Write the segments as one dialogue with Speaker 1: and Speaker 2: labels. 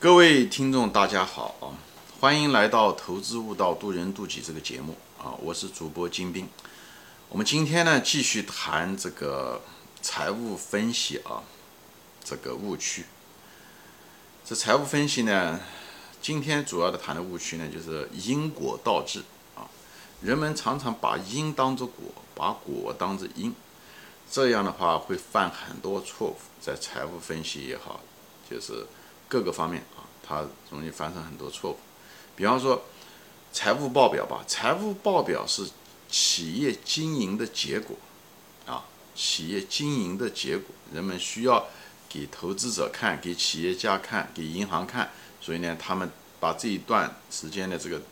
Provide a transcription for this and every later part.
Speaker 1: 各位听众，大家好啊！欢迎来到《投资悟道，渡人渡己》这个节目啊！我是主播金兵。我们今天呢，继续谈这个财务分析啊，这个误区。这财务分析呢，今天主要的谈的误区呢，就是因果倒置啊。人们常常把因当作果，把果当作因，这样的话会犯很多错误，在财务分析也好，就是。各个方面啊，它容易发生很多错误。比方说，财务报表吧，财务报表是企业经营的结果啊，企业经营的结果，人们需要给投资者看，给企业家看，给银行看。所以呢，他们把这一段时间的这个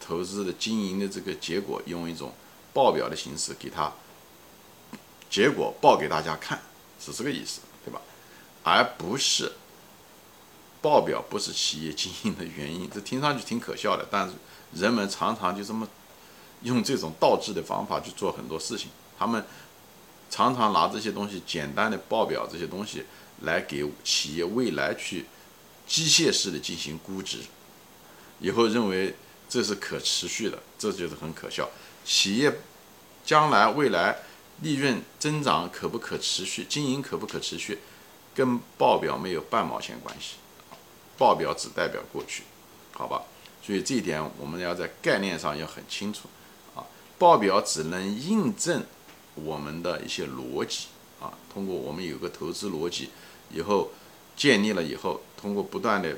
Speaker 1: 投资的经营的这个结果，用一种报表的形式给他结果报给大家看，是这个意思，对吧？而不是。报表不是企业经营的原因，这听上去挺可笑的，但是人们常常就这么用这种倒置的方法去做很多事情。他们常常拿这些东西，简单的报表这些东西来给企业未来去机械式的进行估值，以后认为这是可持续的，这就是很可笑。企业将来未来利润增长可不可持续，经营可不可持续，跟报表没有半毛钱关系。报表只代表过去，好吧？所以这一点我们要在概念上要很清楚啊。报表只能印证我们的一些逻辑啊。通过我们有个投资逻辑，以后建立了以后，通过不断的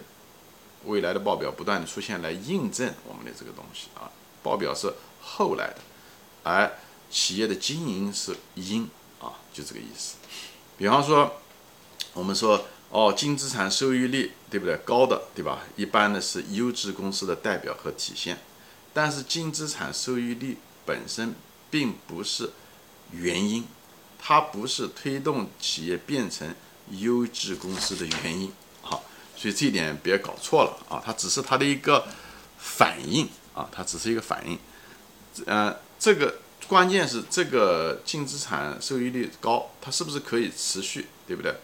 Speaker 1: 未来的报表不断的出现来印证我们的这个东西啊。报表是后来的，而企业的经营是因啊，就这个意思。比方说，我们说。哦，净资产收益率对不对？高的对吧？一般的是优质公司的代表和体现。但是净资产收益率本身并不是原因，它不是推动企业变成优质公司的原因。好，所以这一点别搞错了啊！它只是它的一个反应啊，它只是一个反应。呃，这个关键是这个净资产收益率高，它是不是可以持续？对不对？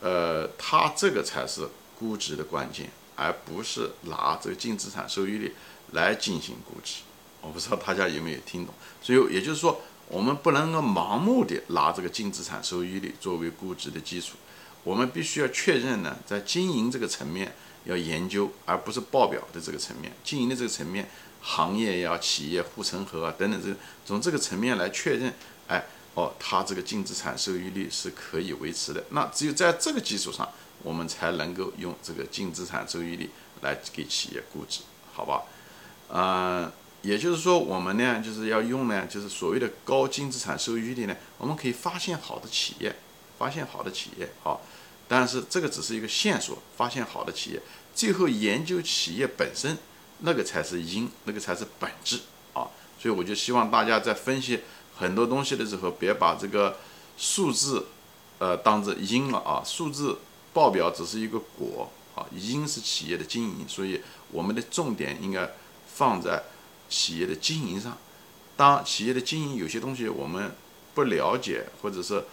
Speaker 1: 呃，它这个才是估值的关键，而不是拿这个净资产收益率来进行估值。我不知道大家有没有听懂。所以也就是说，我们不能够盲目的拿这个净资产收益率作为估值的基础。我们必须要确认呢，在经营这个层面要研究，而不是报表的这个层面。经营的这个层面，行业呀、企业护城河啊等等，这个从这个层面来确认，哎。哦，它这个净资产收益率是可以维持的。那只有在这个基础上，我们才能够用这个净资产收益率来给企业估值，好吧？呃，也就是说，我们呢就是要用呢，就是所谓的高净资产收益率呢，我们可以发现好的企业，发现好的企业，好。但是这个只是一个线索，发现好的企业，最后研究企业本身，那个才是因，那个才是本质啊。所以我就希望大家在分析。很多东西的时候，别把这个数字，呃，当做因了啊。数字报表只是一个果啊，因是企业的经营，所以我们的重点应该放在企业的经营上。当企业的经营有些东西我们不了解，或者是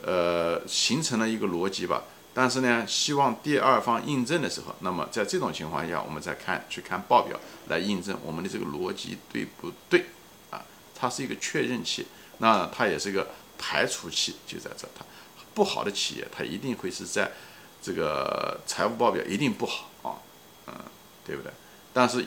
Speaker 1: 呃形成了一个逻辑吧，但是呢，希望第二方印证的时候，那么在这种情况下，我们再看去看报表来印证我们的这个逻辑对不对啊。它是一个确认器，那它也是一个排除器，就在这。它不好的企业，它一定会是在这个财务报表一定不好啊，嗯，对不对？但是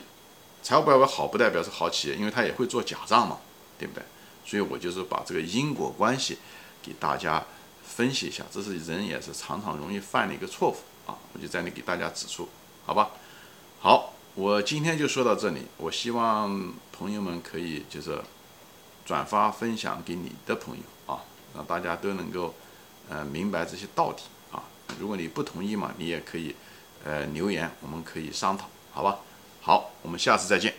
Speaker 1: 财务报表好不代表是好企业，因为它也会做假账嘛，对不对？所以我就是把这个因果关系给大家分析一下，这是人也是常常容易犯的一个错误啊，我就在那给大家指出，好吧？好，我今天就说到这里，我希望朋友们可以就是。转发分享给你的朋友啊，让大家都能够呃明白这些道理。如果你不同意嘛，你也可以呃留言，我们可以商讨，好吧？好，我们下次再见。